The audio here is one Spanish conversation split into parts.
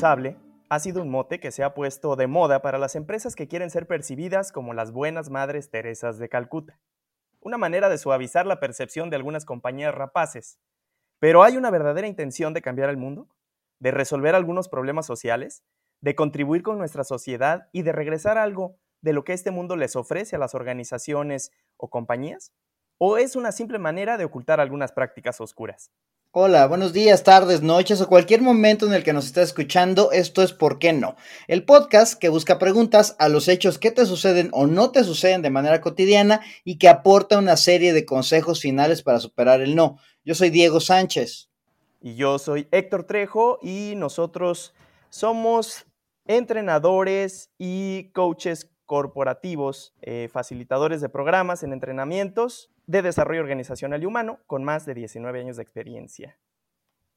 Ha sido un mote que se ha puesto de moda para las empresas que quieren ser percibidas como las buenas madres Teresas de Calcuta. Una manera de suavizar la percepción de algunas compañías rapaces. Pero ¿hay una verdadera intención de cambiar el mundo? ¿De resolver algunos problemas sociales? ¿De contribuir con nuestra sociedad y de regresar algo de lo que este mundo les ofrece a las organizaciones o compañías? ¿O es una simple manera de ocultar algunas prácticas oscuras? Hola, buenos días, tardes, noches o cualquier momento en el que nos estés escuchando. Esto es ¿Por qué no? El podcast que busca preguntas a los hechos que te suceden o no te suceden de manera cotidiana y que aporta una serie de consejos finales para superar el no. Yo soy Diego Sánchez. Y yo soy Héctor Trejo y nosotros somos entrenadores y coaches corporativos, eh, facilitadores de programas en entrenamientos de desarrollo organizacional y humano con más de 19 años de experiencia.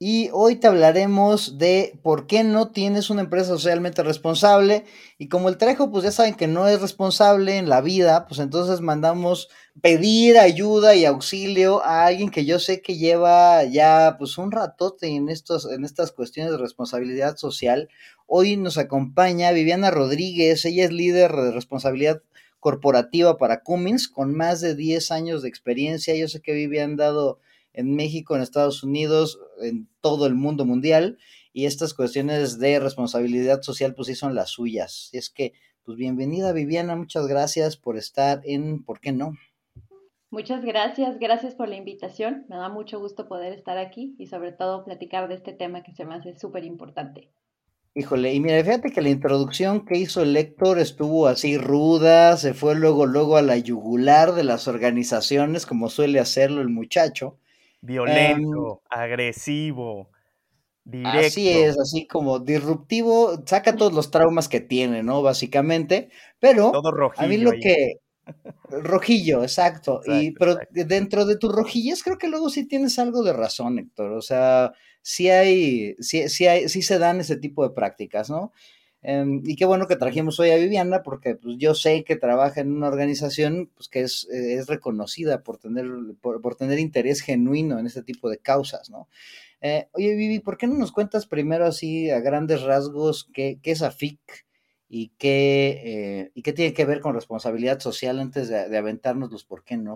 Y hoy te hablaremos de por qué no tienes una empresa socialmente responsable. Y como el Trejo, pues ya saben que no es responsable en la vida, pues entonces mandamos pedir ayuda y auxilio a alguien que yo sé que lleva ya pues un ratote en, estos, en estas cuestiones de responsabilidad social. Hoy nos acompaña Viviana Rodríguez, ella es líder de responsabilidad corporativa para Cummins con más de 10 años de experiencia. Yo sé que Vivi han dado en México, en Estados Unidos, en todo el mundo mundial y estas cuestiones de responsabilidad social pues sí son las suyas. Y es que, pues bienvenida Viviana, muchas gracias por estar en ¿Por qué no? Muchas gracias, gracias por la invitación. Me da mucho gusto poder estar aquí y sobre todo platicar de este tema que se me hace súper importante. Híjole, y mira, fíjate que la introducción que hizo el lector estuvo así ruda, se fue luego, luego a la yugular de las organizaciones, como suele hacerlo el muchacho. Violento, em, agresivo, directo. Así es, así como disruptivo, saca todos los traumas que tiene, ¿no? Básicamente, pero Todo a mí lo que... Rojillo, exacto. y, pero dentro de tus rojillas creo que luego sí tienes algo de razón, Héctor. O sea, sí hay, sí, sí hay, sí se dan ese tipo de prácticas, ¿no? Em, y qué bueno que trajimos hoy a Viviana, porque pues, yo sé que trabaja en una organización pues, que es, es reconocida por tener, por, tener interés genuino en este tipo de causas, ¿no? Eh, oye, Vivi, ¿por qué no nos cuentas primero así a grandes rasgos qué, qué es AFIC y qué, eh, y qué tiene que ver con responsabilidad social antes de, de aventarnos los por qué no?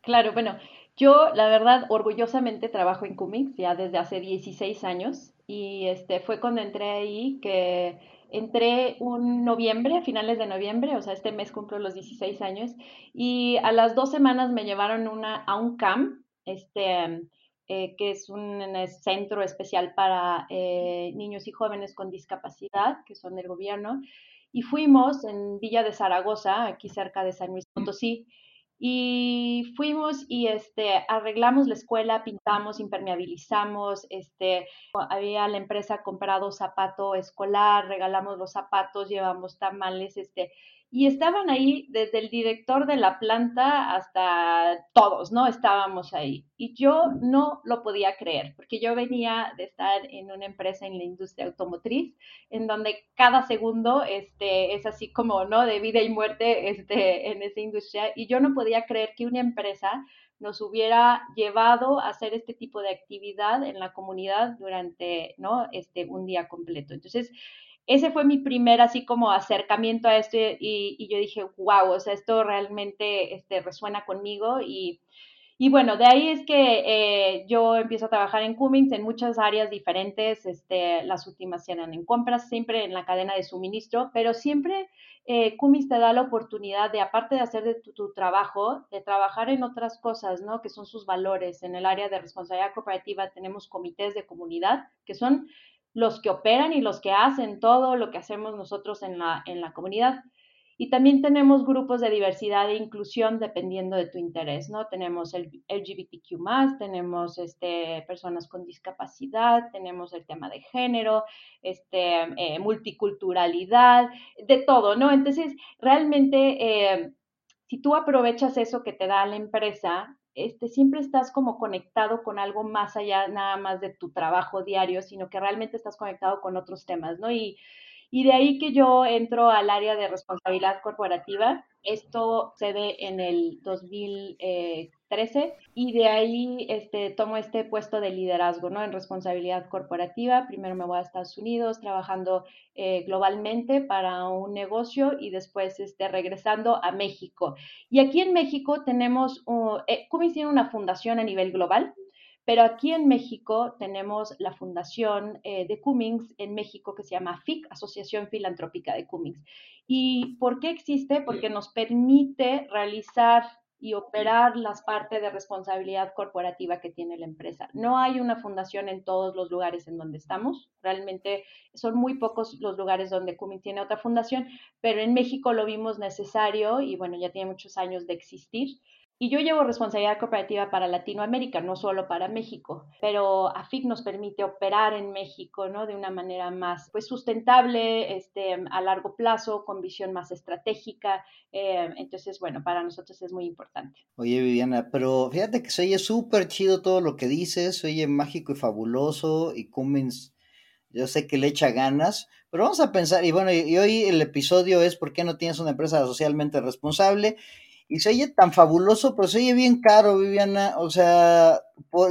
Claro, bueno, yo, la verdad, orgullosamente trabajo en Cummings ya desde hace 16 años y este fue cuando entré ahí que entré un noviembre, a finales de noviembre, o sea, este mes cumplo los 16 años y a las dos semanas me llevaron una, a un camp, este, eh, que es un centro especial para eh, niños y jóvenes con discapacidad, que son del gobierno, y fuimos en Villa de Zaragoza, aquí cerca de San Luis Potosí, y fuimos y este, arreglamos la escuela, pintamos, impermeabilizamos, este, había la empresa comprado zapato escolar, regalamos los zapatos, llevamos tamales, este, y estaban ahí desde el director de la planta hasta todos, ¿no? Estábamos ahí. Y yo no lo podía creer, porque yo venía de estar en una empresa en la industria automotriz, en donde cada segundo este, es así como, ¿no? De vida y muerte este, en esa industria. Y yo no podía creer que una empresa nos hubiera llevado a hacer este tipo de actividad en la comunidad durante, ¿no? Este, un día completo. Entonces, ese fue mi primer así como acercamiento a esto y, yo dije, wow, o sea, esto realmente este, resuena conmigo y, bueno, de ahí es que eh, yo empiezo a trabajar en Cummins en muchas áreas diferentes, este, las últimas eran en compras, siempre en la cadena de suministro, pero siempre eh, Cummins te da la oportunidad de, aparte de hacer de tu, tu, trabajo, de trabajar en otras cosas, ¿no? Que son sus valores. En el área de responsabilidad cooperativa tenemos comités de comunidad, que son los que operan y los que hacen todo lo que hacemos nosotros en la, en la comunidad. Y también tenemos grupos de diversidad e inclusión dependiendo de tu interés, ¿no? Tenemos el LGBTQ+, tenemos este, personas con discapacidad, tenemos el tema de género, este, eh, multiculturalidad, de todo, ¿no? Entonces, realmente, eh, si tú aprovechas eso que te da la empresa, este, siempre estás como conectado con algo más allá nada más de tu trabajo diario, sino que realmente estás conectado con otros temas, ¿no? Y, Y de ahí que yo entro al área de responsabilidad corporativa. Esto se ve en el 2013 y de ahí este, tomo este puesto de liderazgo ¿no? en responsabilidad corporativa. Primero me voy a Estados Unidos trabajando eh, globalmente para un negocio y después este, regresando a México. Y aquí en México tenemos, uh, eh, tiene una fundación a nivel global pero aquí en México tenemos la fundación eh, de Cummings en México que se llama FIC, Asociación Filantrópica de Cummings. ¿Y por qué existe? Porque nos permite realizar y operar las partes de responsabilidad corporativa que tiene la empresa. No hay una fundación en todos los lugares en donde estamos. Realmente son muy pocos los lugares donde Cummings tiene otra fundación, pero en México lo vimos necesario y bueno, ya tiene muchos años de existir. Y yo llevo responsabilidad cooperativa para Latinoamérica, no solo para México, pero AFIC nos permite operar en México, ¿no? De una manera más, pues, sustentable, este, a largo plazo, con visión más estratégica. Eh, entonces, bueno, para nosotros es muy importante. Oye, Viviana, pero fíjate que se oye súper chido todo lo que dices, se oye mágico y fabuloso y Cummins, yo sé que le echa ganas, pero vamos a pensar, y bueno, y hoy el episodio es ¿por qué no tienes una empresa socialmente responsable? Y se oye tan fabuloso, pero se oye bien caro, Viviana. O sea,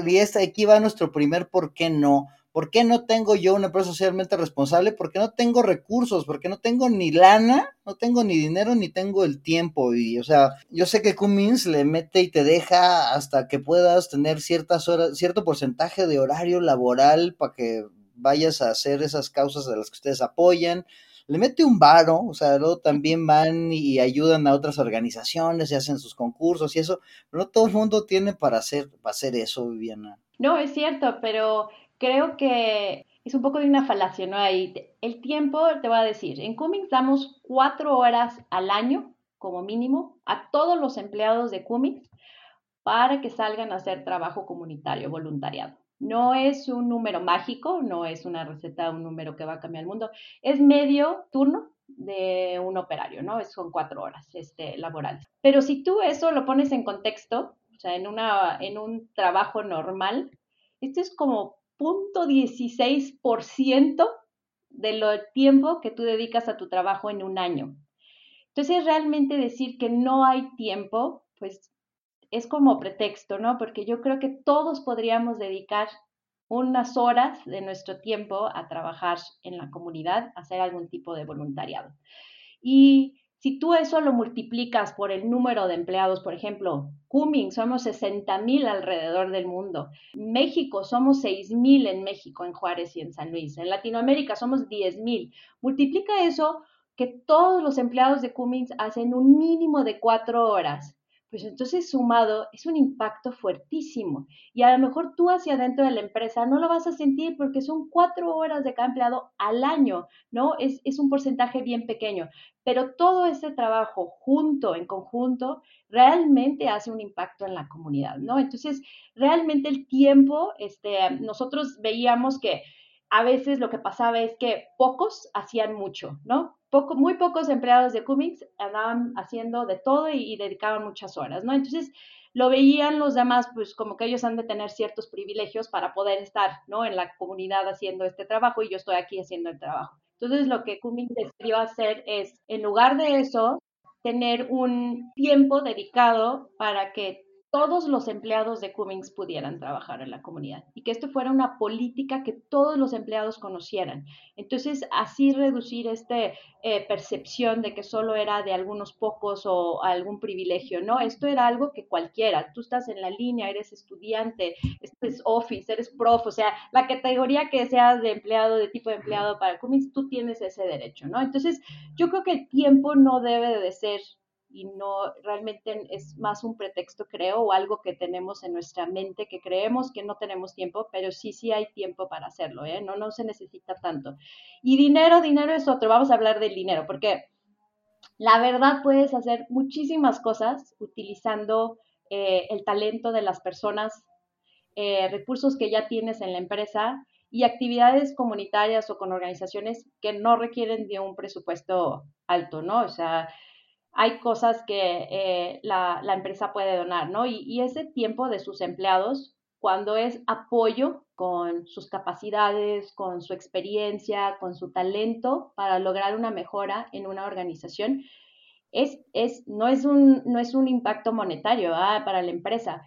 y esta, aquí va nuestro primer ¿por qué no? ¿Por qué no tengo yo una empresa socialmente responsable? Porque no tengo recursos, porque no tengo ni lana, no tengo ni dinero, ni tengo el tiempo. Y, o sea, yo sé que Cummins le mete y te deja hasta que puedas tener ciertas horas, cierto porcentaje de horario laboral para que vayas a hacer esas causas de las que ustedes apoyan le mete un varo, o sea, luego también van y ayudan a otras organizaciones y hacen sus concursos y eso, pero no todo el mundo tiene para hacer, para hacer eso, Viviana. No, es cierto, pero creo que es un poco de una falacia, ¿no? Ahí, el tiempo, te voy a decir, en Cummings damos cuatro horas al año, como mínimo, a todos los empleados de Cummings para que salgan a hacer trabajo comunitario, voluntariado. No es un número mágico, no es una receta, un número que va a cambiar el mundo. Es medio turno de un operario, ¿no? Son cuatro horas este, laborales. Pero si tú eso lo pones en contexto, o sea, en, una, en un trabajo normal, esto es como 0.16% de lo tiempo que tú dedicas a tu trabajo en un año. Entonces, realmente decir que no hay tiempo, pues es como pretexto, ¿no? Porque yo creo que todos podríamos dedicar unas horas de nuestro tiempo a trabajar en la comunidad, a hacer algún tipo de voluntariado. Y si tú eso lo multiplicas por el número de empleados, por ejemplo, Cumming, somos 60 mil alrededor del mundo. México, somos 6 mil en México, en Juárez y en San Luis. En Latinoamérica somos 10 mil. Multiplica eso que todos los empleados de Cummings hacen un mínimo de cuatro horas pues entonces sumado es un impacto fuertísimo. Y a lo mejor tú hacia adentro de la empresa no lo vas a sentir porque son cuatro horas de cada empleado al año, ¿no? Es, es un porcentaje bien pequeño. Pero todo ese trabajo junto, en conjunto, realmente hace un impacto en la comunidad, ¿no? Entonces, realmente el tiempo, este, nosotros veíamos que a veces lo que pasaba es que pocos hacían mucho, ¿no? Muy pocos empleados de Cummings andaban haciendo de todo y, dedicaban muchas horas, ¿no? Entonces, lo veían los demás, pues como que ellos han de tener ciertos privilegios para poder estar, ¿no? En la comunidad haciendo este trabajo y yo estoy aquí haciendo el trabajo. Entonces, lo que Cummings decidió hacer es, en lugar de eso, tener un tiempo dedicado para que todos los empleados de Cummings pudieran trabajar en la comunidad y que esto fuera una política que todos los empleados conocieran. Entonces, así reducir esta eh, percepción de que solo era de algunos pocos o algún privilegio, ¿no? Esto era algo que cualquiera, tú estás en la línea, eres estudiante, eres office, eres prof, o sea, la categoría que seas de empleado, de tipo de empleado para Cummings, tú tienes ese derecho, ¿no? Entonces, yo creo que el tiempo no debe de ser y no realmente es más un pretexto, creo, o algo que tenemos en nuestra mente, que creemos que no tenemos tiempo, pero sí, sí hay tiempo para hacerlo, ¿eh? No, no se necesita tanto. Y dinero, dinero es otro, vamos a hablar del dinero, porque la verdad puedes hacer muchísimas cosas utilizando eh, el talento de las personas, eh, recursos que ya tienes en la empresa y actividades comunitarias o con organizaciones que no requieren de un presupuesto alto, ¿no? O sea, hay cosas que eh, la, empresa puede donar, ¿no? Y, ese tiempo de sus empleados, cuando es apoyo con sus capacidades, con su experiencia, con su talento para lograr una mejora en una organización. Es, es, no, es un, no es un impacto monetario para la empresa,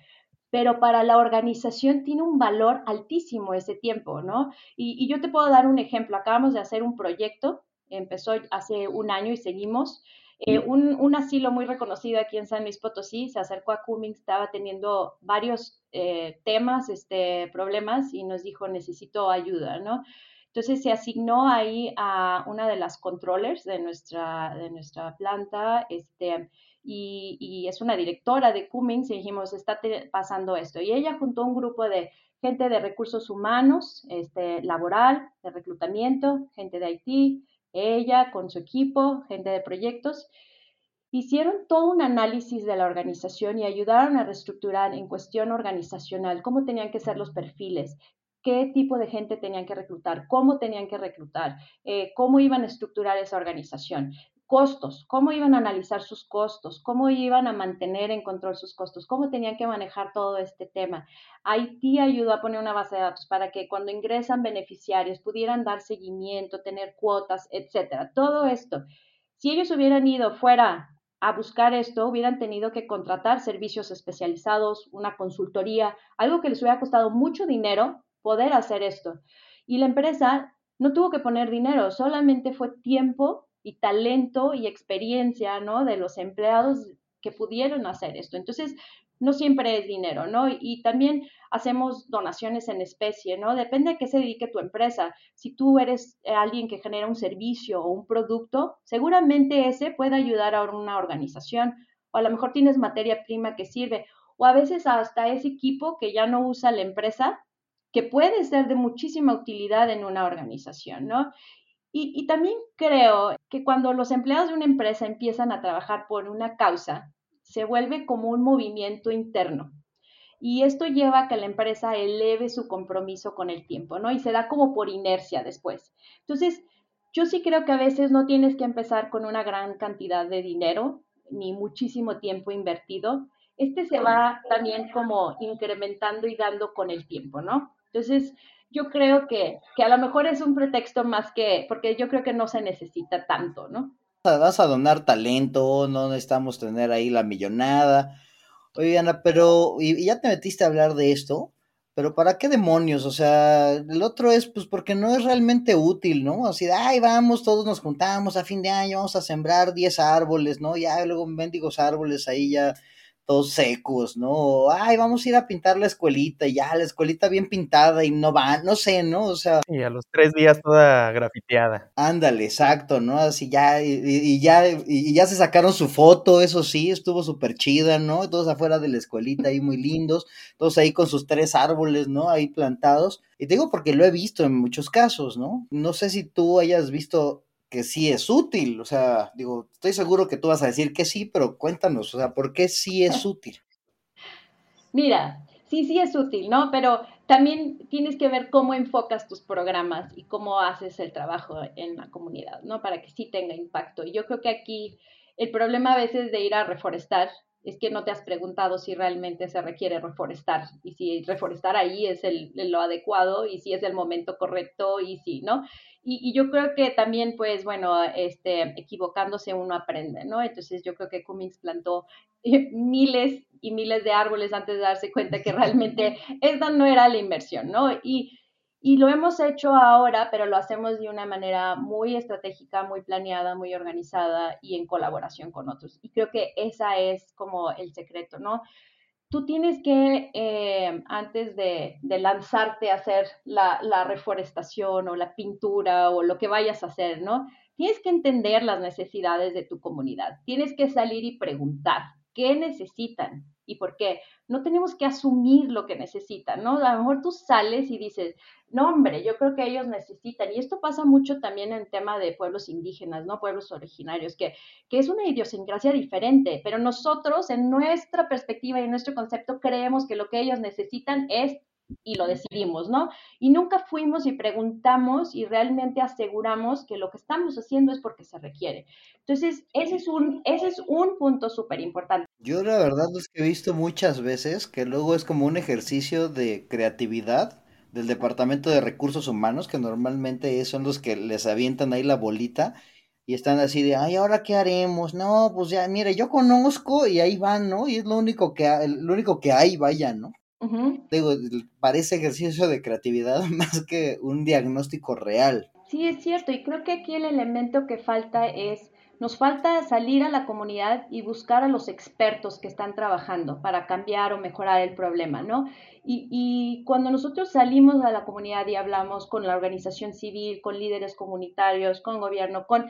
pero para la organización tiene un valor altísimo ese tiempo, ¿no? Y, y, yo te puedo dar un ejemplo. Acabamos de hacer un proyecto, empezó hace un año y seguimos, eh, un, asilo muy reconocido aquí en San Luis Potosí se acercó a Cummings, estaba teniendo varios eh, temas, este, problemas y nos dijo necesito ayuda, ¿no? Entonces se asignó ahí a una de las controllers de nuestra, de nuestra planta, este, y, y es una directora de Cummings, y dijimos, está pasando esto. Y ella juntó un grupo de gente de recursos humanos, este, laboral, de reclutamiento, gente de Haití, ella con su equipo, gente de proyectos, hicieron todo un análisis de la organización y ayudaron a reestructurar en cuestión organizacional cómo tenían que ser los perfiles, qué tipo de gente tenían que reclutar, cómo tenían que reclutar, eh, cómo iban a estructurar esa organización costos, cómo iban a analizar sus costos, cómo iban a mantener en control sus costos, cómo tenían que manejar todo este tema. Haití ayudó a poner una base de datos para que cuando ingresan beneficiarios pudieran dar seguimiento, tener cuotas, etcétera. Todo esto, si ellos hubieran ido fuera a buscar esto, hubieran tenido que contratar servicios especializados, una consultoría, algo que les hubiera costado mucho dinero poder hacer esto. Y la empresa no tuvo que poner dinero, solamente fue tiempo y talento y experiencia, ¿no? De los empleados que pudieron hacer esto. Entonces, no siempre es dinero, ¿no? Y también hacemos donaciones en especie, ¿no? Depende a qué se dedique tu empresa. Si tú eres alguien que genera un servicio o un producto, seguramente ese puede ayudar a una organización. O a lo mejor tienes materia prima que sirve. O a veces hasta ese equipo que ya no usa la empresa, que puede ser de muchísima utilidad en una organización, ¿no? Y, también creo que cuando los empleados de una empresa empiezan a trabajar por una causa, se vuelve como un movimiento interno. Y esto lleva a que la empresa eleve su compromiso con el tiempo, ¿no? Y se da como por inercia después. Entonces, yo sí creo que a veces no tienes que empezar con una gran cantidad de dinero ni muchísimo tiempo invertido. Este se va también como incrementando y dando con el tiempo, ¿no? Entonces, yo creo que, que a lo mejor es un pretexto más que, porque yo creo que no se necesita tanto, ¿no? Vas a donar talento, no necesitamos tener ahí la millonada. Oye, Ana, pero, y, ya te metiste a hablar de esto, pero ¿para qué demonios? O sea, el otro es, pues, porque no es realmente útil, ¿no? Así de, ay, vamos, todos nos juntamos a fin de año, vamos a sembrar 10 árboles, ¿no? Ya luego mendigos árboles ahí ya todos secos, ¿no? Ay, vamos a ir a pintar la escuelita, y ya, la escuelita bien pintada y no va, no sé, ¿no? O sea. Y a los tres días toda grafiteada. Ándale, exacto, ¿no? Así ya, y, ya, y ya se sacaron su foto, eso sí, estuvo súper chida, ¿no? Todos afuera de la escuelita ahí muy lindos, todos ahí con sus tres árboles, ¿no? Ahí plantados. Y te digo porque lo he visto en muchos casos, ¿no? No sé si tú hayas visto que sí es útil. O sea, digo, estoy seguro que tú vas a decir que sí, pero cuéntanos, o sea, ¿por qué sí es útil? Mira, sí, sí es útil, ¿no? Pero también tienes que ver cómo enfocas tus programas y cómo haces el trabajo en la comunidad, ¿no? Para que sí tenga impacto. Y yo creo que aquí el problema a veces de ir a reforestar es que no te has preguntado si realmente se requiere reforestar y si reforestar ahí es el, lo adecuado y si es el momento correcto y si, ¿no? Y, yo creo que también, pues, bueno, este, equivocándose uno aprende, ¿no? Entonces yo creo que Cummings plantó miles y miles de árboles antes de darse cuenta que realmente esta no era la inversión, ¿no? Y, y lo hemos hecho ahora, pero lo hacemos de una manera muy estratégica, muy planeada, muy organizada y en colaboración con otros. Y creo que esa es como el secreto, ¿no? tú tienes que, eh, antes de, lanzarte a hacer la, la, reforestación o la pintura o lo que vayas a hacer, ¿no? Tienes que entender las necesidades de tu comunidad. Tienes que salir y preguntar qué necesitan y por qué. No tenemos que asumir lo que necesitan, ¿no? A lo mejor tú sales y dices, no, hombre, yo creo que ellos necesitan, y esto pasa mucho también en tema de pueblos indígenas, ¿no? Pueblos originarios, que, que es una idiosincrasia diferente, pero nosotros en nuestra perspectiva y en nuestro concepto creemos que lo que ellos necesitan es y lo decidimos, ¿no? Y nunca fuimos y preguntamos y realmente aseguramos que lo que estamos haciendo es porque se requiere. Entonces, ese es un, ese es un punto súper importante. Yo la verdad es que he visto muchas veces que luego es como un ejercicio de creatividad del Departamento de Recursos Humanos, que normalmente son los que les avientan ahí la bolita y están así de, ay, ¿ahora qué haremos? No, pues ya, mire, yo conozco y ahí van, ¿no? Y es lo único que, lo único que hay, vaya, ¿no? Digo, parece ejercicio de creatividad más que un diagnóstico real. Sí, es cierto, y creo que aquí el elemento que falta es nos falta salir a la comunidad y buscar a los expertos que están trabajando para cambiar o mejorar el problema, ¿no? Y, cuando nosotros salimos a la comunidad y hablamos con la organización civil, con líderes comunitarios, con gobierno, con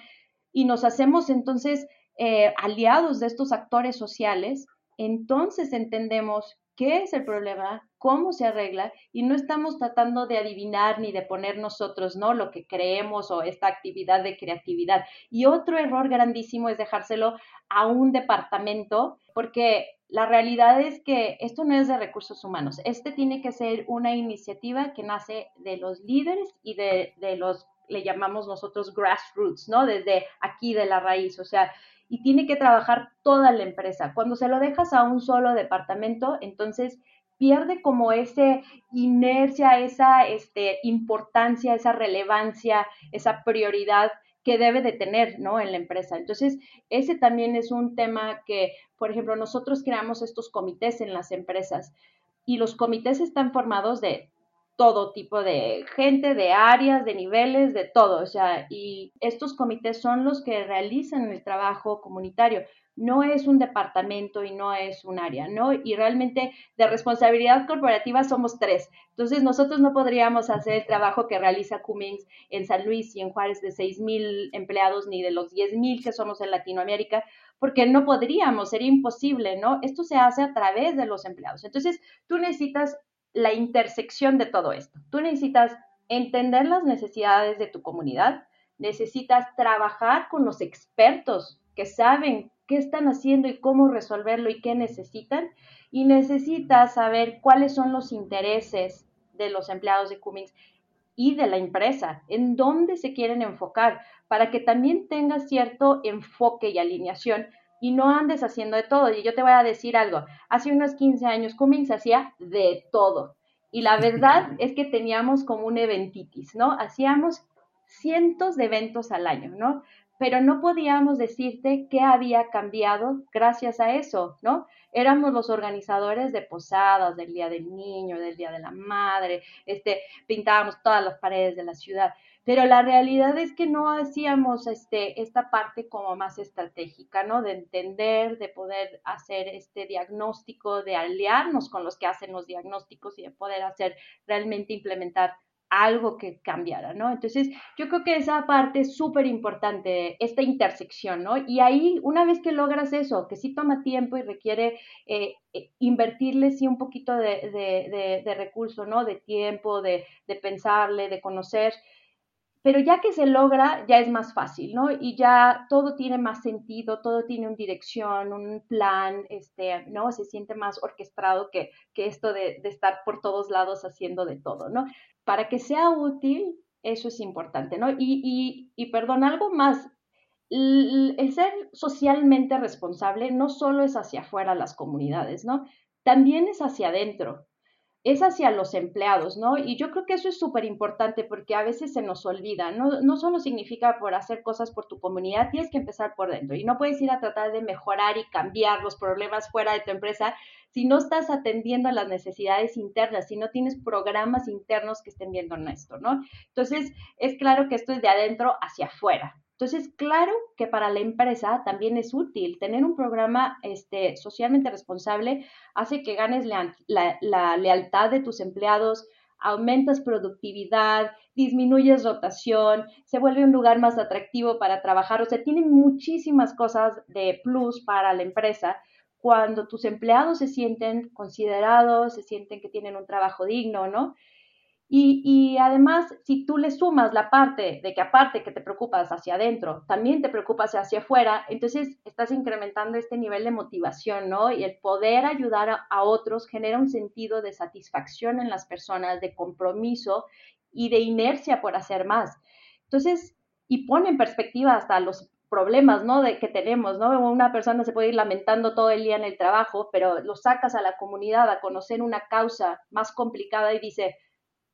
y nos hacemos entonces eh, aliados de estos actores sociales, entonces entendemos qué es el problema, cómo se arregla y no estamos tratando de adivinar ni de poner nosotros, ¿no? Lo que creemos o esta actividad de creatividad. Y otro error grandísimo es dejárselo a un departamento porque la realidad es que esto no es de recursos humanos. Este tiene que ser una iniciativa que nace de los líderes y de, de los, le llamamos nosotros grassroots, ¿no? Desde aquí de la raíz. O sea, y tiene que trabajar toda la empresa. Cuando se lo dejas a un solo departamento, entonces pierde como esa inercia, esa este, importancia, esa relevancia, esa prioridad que debe de tener ¿no? en la empresa. Entonces, ese también es un tema que, por ejemplo, nosotros creamos estos comités en las empresas y los comités están formados de todo tipo de gente, de áreas, de niveles, de todo. O sea, y estos comités son los que realizan el trabajo comunitario. No es un departamento y no es un área, ¿no? Y realmente de responsabilidad corporativa somos tres. Entonces nosotros no podríamos hacer el trabajo que realiza Cummings en San Luis y en Juárez de seis mil empleados ni de los diez mil que somos en Latinoamérica, porque no podríamos, sería imposible, ¿no? Esto se hace a través de los empleados. Entonces, tú necesitas la intersección de todo esto. Tú necesitas entender las necesidades de tu comunidad, necesitas trabajar con los expertos que saben qué están haciendo y cómo resolverlo y qué necesitan, y necesitas saber cuáles son los intereses de los empleados de Cummings y de la empresa, en dónde se quieren enfocar, para que también tengas cierto enfoque y alineación y no andes haciendo de todo. Y yo te voy a decir algo, hace unos 15 años Cummings hacía de todo. Y la verdad es que teníamos como un eventitis, ¿no? Hacíamos cientos de eventos al año, ¿no? Pero no podíamos decirte qué había cambiado gracias a eso, ¿no? Éramos los organizadores de posadas, del Día del Niño, del Día de la Madre, este, pintábamos todas las paredes de la ciudad pero la realidad es que no hacíamos este, esta parte como más estratégica, ¿no? De entender, de poder hacer este diagnóstico, de aliarnos con los que hacen los diagnósticos y de poder hacer realmente implementar algo que cambiara, ¿no? Entonces, yo creo que esa parte es súper importante, esta intersección, ¿no? Y ahí, una vez que logras eso, que sí toma tiempo y requiere eh, eh, invertirle, sí, un poquito de, de, de, recurso, ¿no? De tiempo, de, de pensarle, de conocer, pero ya que se logra, ya es más fácil, ¿no? Y ya todo tiene más sentido, todo tiene una dirección, un plan, este, ¿no? Se siente más orquestado que, que esto de, de, estar por todos lados haciendo de todo, ¿no? Para que sea útil, eso es importante, ¿no? Y, y, y perdón, algo más, el ser socialmente responsable no solo es hacia afuera las comunidades, ¿no? También es hacia adentro es hacia los empleados, ¿no? Y yo creo que eso es súper importante porque a veces se nos olvida, ¿no? No solo significa por hacer cosas por tu comunidad, tienes que empezar por dentro y no puedes ir a tratar de mejorar y cambiar los problemas fuera de tu empresa si no estás atendiendo a las necesidades internas, si no tienes programas internos que estén viendo en esto, ¿no? Entonces, es claro que esto es de adentro hacia afuera, entonces, claro que para la empresa también es útil tener un programa este, socialmente responsable, hace que ganes la, la, lealtad de tus empleados, aumentas productividad, disminuyes rotación, se vuelve un lugar más atractivo para trabajar, o sea, tiene muchísimas cosas de plus para la empresa cuando tus empleados se sienten considerados, se sienten que tienen un trabajo digno, ¿no? Y, además, si tú le sumas la parte de que aparte que te preocupas hacia adentro, también te preocupas hacia afuera, entonces estás incrementando este nivel de motivación, ¿no? Y el poder ayudar a, otros genera un sentido de satisfacción en las personas, de compromiso y de inercia por hacer más. Entonces, y pone en perspectiva hasta los problemas, ¿no? De que tenemos, ¿no? Una persona se puede ir lamentando todo el día en el trabajo, pero lo sacas a la comunidad a conocer una causa más complicada y dice,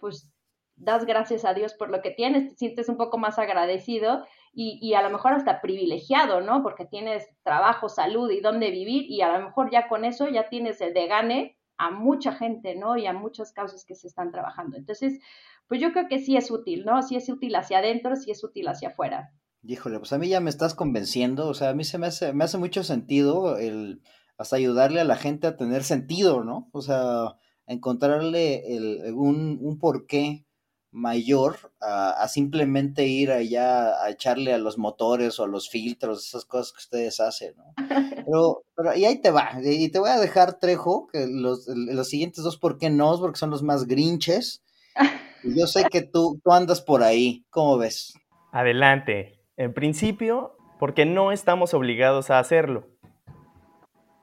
pues das gracias a Dios por lo que tienes, te sientes un poco más agradecido y, y, a lo mejor hasta privilegiado, ¿no? Porque tienes trabajo, salud y dónde vivir y a lo mejor ya con eso ya tienes el de gane a mucha gente, ¿no? Y a muchas causas que se están trabajando. Entonces, pues yo creo que sí es útil, ¿no? Sí es útil hacia adentro, sí es útil hacia afuera. Híjole, pues a mí ya me estás convenciendo, o sea, a mí se me hace, me hace mucho sentido el hasta ayudarle a la gente a tener sentido, ¿no? O sea, encontrarle el, un, un porqué mayor a, simplemente ir allá a echarle a los motores o a los filtros, esas cosas que ustedes hacen, ¿no? Pero, pero y ahí te va, y te voy a dejar, Trejo, que los, los siguientes dos, ¿por qué no? Porque son los más grinches. Y yo sé que tú, tú andas por ahí, ¿cómo ves? Adelante. En principio, porque no estamos obligados a hacerlo.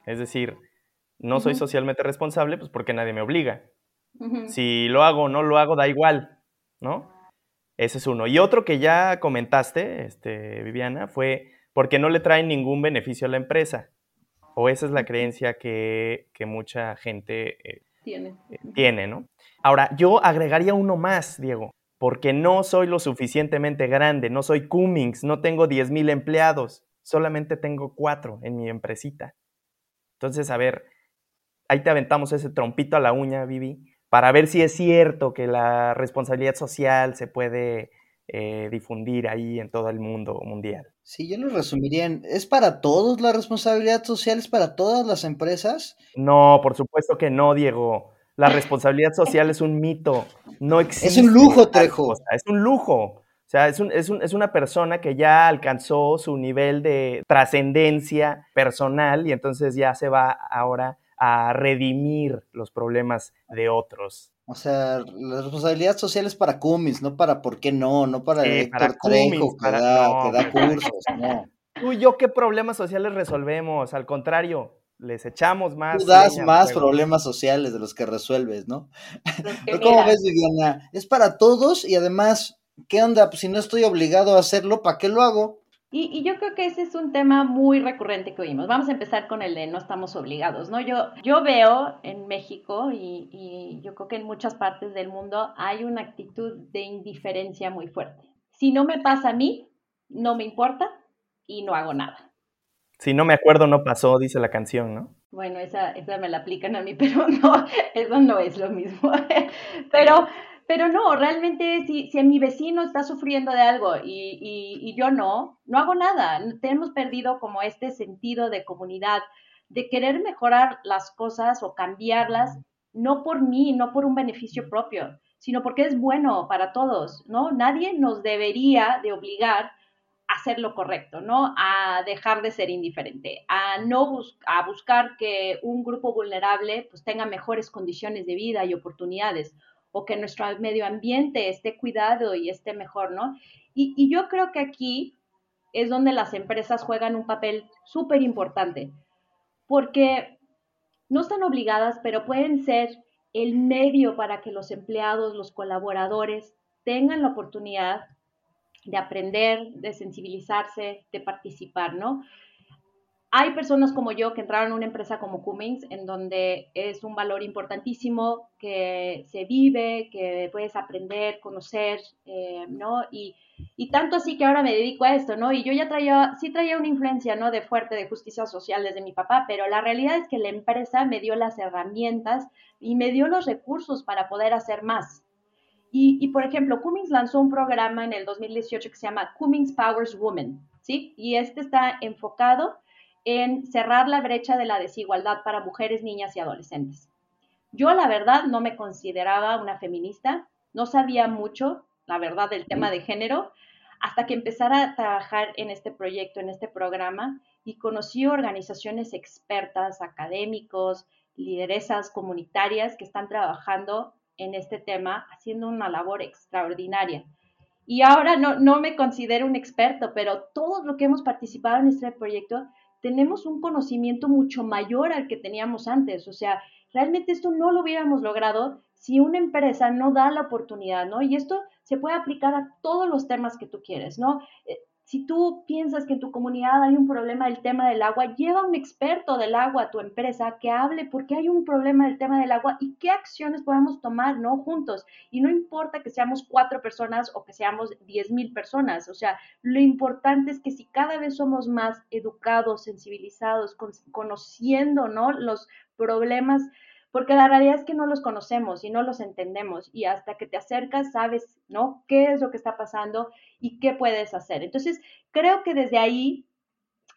Es decir, no soy socialmente responsable, pues porque nadie me obliga. Si lo hago o no lo hago, da igual, ¿no? Ese es uno. Y otro que ya comentaste, este, Viviana, fue porque no le traen ningún beneficio a la empresa. O esa es la creencia que, mucha gente eh, tiene. Eh, tiene, ¿no? Ahora, yo agregaría uno más, Diego, porque no soy lo suficientemente grande, no soy Cummings, no tengo 10.000 empleados, solamente tengo cuatro en mi empresita. Entonces, a ver, ahí te aventamos ese trompito a la uña, Vivi, para ver si es cierto que la responsabilidad social se puede eh, difundir ahí en todo el mundo mundial. Sí, yo lo resumiría en, ¿es para todos la responsabilidad social? ¿Es para todas las empresas? No, por supuesto que no, Diego. La responsabilidad social es un mito, no existe. Es un lujo, Trejo. Es un lujo. O sea, es, un, es, un, es, una persona que ya alcanzó su nivel de trascendencia personal y entonces ya se va ahora a redimir los problemas de otros. O sea, la responsabilidad social es para Cummins, no para por qué no, no para el Héctor Trejo que, da, cursos, no. Tú y yo, ¿qué problemas sociales resolvemos? Al contrario, les echamos más. Tú das más problemas sociales de los que resuelves, ¿no? Pero ¿cómo ves, Viviana? Es para todos y además, ¿qué onda? Pues si no estoy obligado a hacerlo, ¿para qué lo hago? Y, yo creo que ese es un tema muy recurrente que oímos. Vamos a empezar con el de no estamos obligados, ¿no? Yo, yo veo en México y, y yo creo que en muchas partes del mundo hay una actitud de indiferencia muy fuerte. Si no me pasa a mí, no me importa y no hago nada. Si no me acuerdo, no pasó, dice la canción, ¿no? Bueno, esa, esa me la aplican a mí, pero no, eso no es lo mismo. pero pero no, realmente si, si mi vecino está sufriendo de algo y, y, yo no, no hago nada. Tenemos perdido como este sentido de comunidad, de querer mejorar las cosas o cambiarlas, no por mí, no por un beneficio propio, sino porque es bueno para todos, ¿no? Nadie nos debería de obligar a hacer lo correcto, ¿no? A dejar de ser indiferente, a no a buscar que un grupo vulnerable pues tenga mejores condiciones de vida y oportunidades o que nuestro medio ambiente esté cuidado y esté mejor, ¿no? Y, yo creo que aquí es donde las empresas juegan un papel súper importante, porque no están obligadas, pero pueden ser el medio para que los empleados, los colaboradores tengan la oportunidad de aprender, de sensibilizarse, de participar, ¿no? Hay personas como yo que entraron a una empresa como Cummings, en donde es un valor importantísimo que se vive, que puedes aprender, conocer, eh, ¿no? Y, y, tanto así que ahora me dedico a esto, ¿no? Y yo ya traía, sí traía una influencia, ¿no? De fuerte de justicia social desde mi papá, pero la realidad es que la empresa me dio las herramientas y me dio los recursos para poder hacer más. Y, y por ejemplo, Cummings lanzó un programa en el 2018 que se llama Cummings Powers Women, ¿sí? Y este está enfocado en cerrar la brecha de la desigualdad para mujeres, niñas y adolescentes. Yo, la verdad, no me consideraba una feminista, no sabía mucho, la verdad, del tema de género, hasta que empezara a trabajar en este proyecto, en este programa, y conocí organizaciones expertas, académicos, lideresas comunitarias que están trabajando en este tema, haciendo una labor extraordinaria. Y ahora no, no me considero un experto, pero todo lo que hemos participado en este proyecto tenemos un conocimiento mucho mayor al que teníamos antes. O sea, realmente esto no lo hubiéramos logrado si una empresa no da la oportunidad, ¿no? Y esto se puede aplicar a todos los temas que tú quieres, ¿no? Si tú piensas que en tu comunidad hay un problema del tema del agua, lleva un experto del agua a tu empresa que hable por qué hay un problema del tema del agua y qué acciones podemos tomar, ¿no? Juntos. Y no importa que seamos cuatro personas o que seamos diez mil personas. O sea, lo importante es que si cada vez somos más educados, sensibilizados, conociendo, ¿no? Los problemas porque la realidad es que no los conocemos y no los entendemos y hasta que te acercas sabes, ¿no? ¿Qué es lo que está pasando y qué puedes hacer? Entonces, creo que desde ahí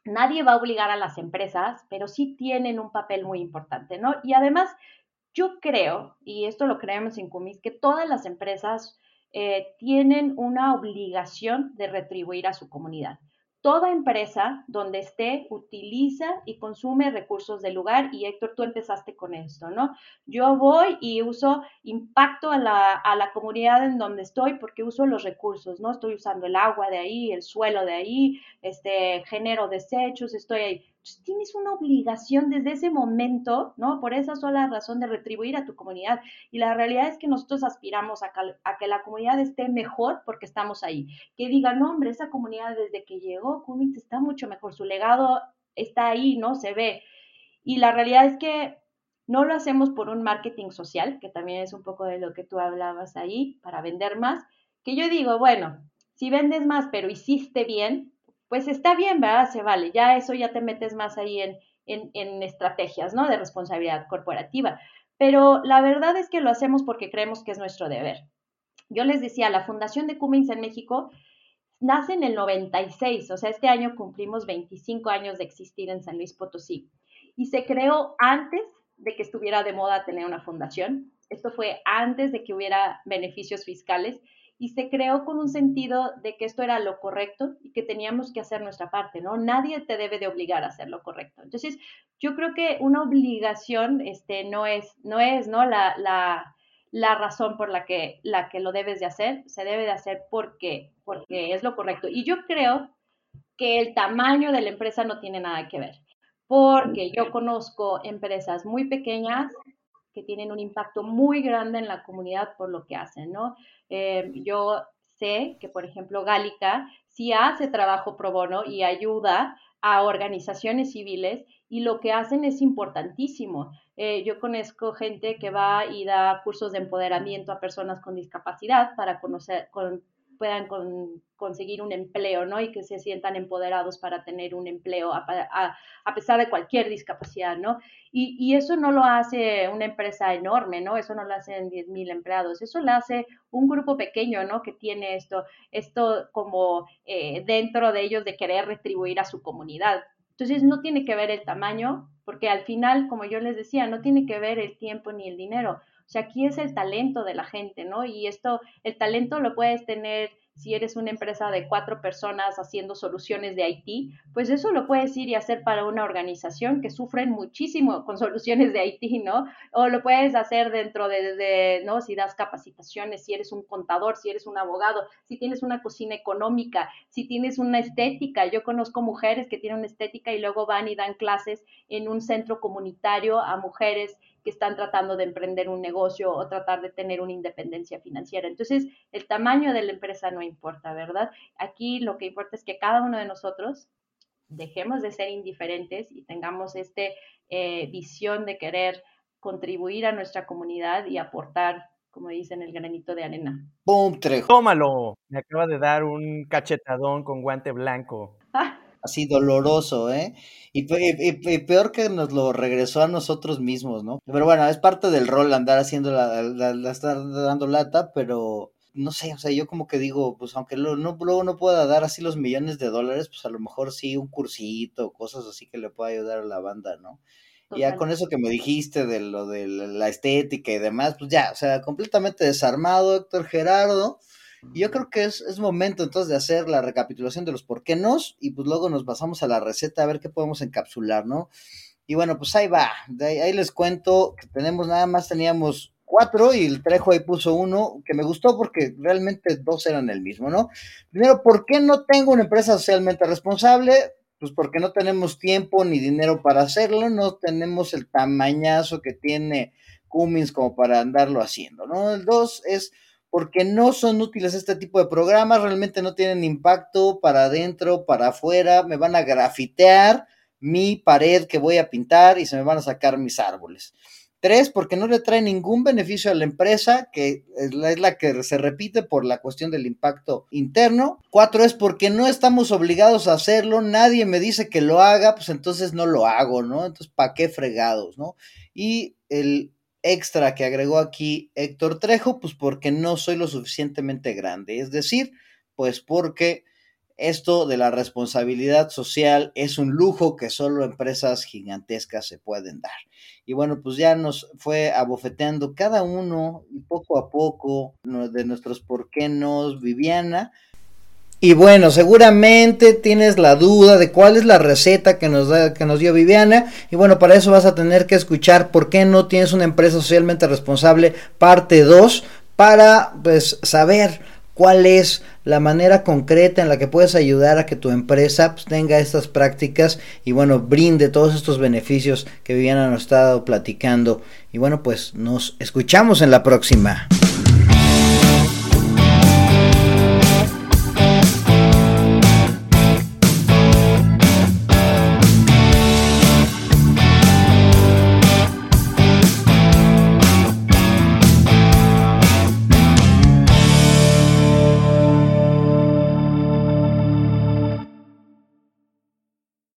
nadie va a obligar a las empresas, pero sí tienen un papel muy importante, ¿no? Y además, yo creo, y esto lo creemos en Cumis, que todas las empresas eh, tienen una obligación de retribuir a su comunidad. Toda empresa donde esté utiliza y consume recursos del lugar y Héctor, tú empezaste con esto, ¿no? Yo voy y uso impacto a la, a la comunidad en donde estoy porque uso los recursos, ¿no? Estoy usando el agua de ahí, el suelo de ahí, este, genero desechos, estoy ahí tienes una obligación desde ese momento, ¿no? Por esa sola razón de retribuir a tu comunidad. Y la realidad es que nosotros aspiramos a que, la comunidad esté mejor porque estamos ahí. Que digan, no, hombre, esa comunidad desde que llegó, Cummings está mucho mejor, su legado está ahí, ¿no? Se ve. Y la realidad es que no lo hacemos por un marketing social, que también es un poco de lo que tú hablabas ahí, para vender más, que yo digo, bueno, si vendes más, pero hiciste bien, pues está bien, ¿verdad? Se vale, ya eso ya te metes más ahí en, en, estrategias, ¿no? De responsabilidad corporativa. Pero la verdad es que lo hacemos porque creemos que es nuestro deber. Yo les decía, la Fundación de Cummins en México nace en el 96, o sea, este año cumplimos 25 años de existir en San Luis Potosí. Y se creó antes de que estuviera de moda tener una fundación. Esto fue antes de que hubiera beneficios fiscales y se creó con un sentido de que esto era lo correcto y que teníamos que hacer nuestra parte, ¿no? Nadie te debe de obligar a hacer lo correcto. Entonces, yo creo que una obligación este, no es, no es, ¿no? La, la, la razón por la que, la que lo debes de hacer, se debe de hacer porque, porque es lo correcto. Y yo creo que el tamaño de la empresa no tiene nada que ver, porque yo conozco empresas muy pequeñas que tienen un impacto muy grande en la comunidad por lo que hacen, ¿no? Eh, yo sé que, por ejemplo, Gálica sí hace trabajo pro bono y ayuda a organizaciones civiles y lo que hacen es importantísimo. Eh, yo conozco gente que va y da cursos de empoderamiento a personas con discapacidad para conocer, con, puedan conseguir un empleo, ¿no? Y que se sientan empoderados para tener un empleo a, pesar de cualquier discapacidad, ¿no? Y, eso no lo hace una empresa enorme, ¿no? Eso no lo hacen 10.000 empleados, eso lo hace un grupo pequeño, ¿no? Que tiene esto, esto como eh, dentro de ellos de querer retribuir a su comunidad. Entonces no tiene que ver el tamaño, porque al final, como yo les decía, no tiene que ver el tiempo ni el dinero, o sea, aquí es el talento de la gente, ¿no? Y esto, el talento lo puedes tener si eres una empresa de cuatro personas haciendo soluciones de IT, pues eso lo puedes ir y hacer para una organización que sufren muchísimo con soluciones de IT, ¿no? O lo puedes hacer dentro de, ¿no? Si das capacitaciones, si eres un contador, si eres un abogado, si tienes una cocina económica, si tienes una estética. Yo conozco mujeres que tienen una estética y luego van y dan clases en un centro comunitario a mujeres que están tratando de emprender un negocio o tratar de tener una independencia financiera. Entonces, el tamaño de la empresa no importa, ¿verdad? Aquí lo que importa es que cada uno de nosotros dejemos de ser indiferentes y tengamos esta eh, visión de querer contribuir a nuestra comunidad y aportar, como dicen, el granito de arena. ¡Pum! Trejo. Tómalo. Me acaba de dar un cachetadón con guante blanco. Así doloroso, ¿eh? Y, peor que nos lo regresó a nosotros mismos, ¿no? Pero bueno, es parte del rol andar haciendo la, la, estar dando lata, pero no sé, o sea, yo como que digo, pues aunque no, luego no pueda dar así los millones de dólares, pues a lo mejor sí un cursito, cosas así que le pueda ayudar a la banda, ¿no? Ya con eso que me dijiste de lo de la estética y demás, pues ya, o sea, completamente desarmado, Héctor Gerardo. Yo creo que es, es, momento entonces de hacer la recapitulación de los por qué nos y pues luego nos pasamos a la receta a ver qué podemos encapsular, ¿no? Y bueno, pues ahí va, ahí, les cuento que tenemos nada más, teníamos cuatro y el Trejo ahí puso uno que me gustó porque realmente dos eran el mismo, ¿no? Primero, ¿por qué no tengo una empresa socialmente responsable? Pues porque no tenemos tiempo ni dinero para hacerlo, no tenemos el tamañazo que tiene Cummins como para andarlo haciendo, ¿no? El dos es porque no son útiles este tipo de programas, realmente no tienen impacto para adentro, para afuera, me van a grafitear mi pared que voy a pintar y se me van a sacar mis árboles. Tres, porque no le trae ningún beneficio a la empresa, que es la, que se repite por la cuestión del impacto interno. Cuatro es porque no estamos obligados a hacerlo, nadie me dice que lo haga, pues entonces no lo hago, ¿no? Entonces, ¿para qué fregados, no? Y el extra que agregó aquí Héctor Trejo, pues porque no soy lo suficientemente grande, es decir, pues porque esto de la responsabilidad social es un lujo que solo empresas gigantescas se pueden dar. Y bueno, pues ya nos fue abofeteando cada uno y poco a poco de nuestros por qué no, Viviana. Y bueno, seguramente tienes la duda de cuál es la receta que nos, da, que nos dio Viviana. Y bueno, para eso vas a tener que escuchar por qué no tienes una empresa socialmente responsable, parte 2, para pues saber cuál es la manera concreta en la que puedes ayudar a que tu empresa pues, tenga estas prácticas y bueno, brinde todos estos beneficios que Viviana nos ha estado platicando. Y bueno, pues nos escuchamos en la próxima.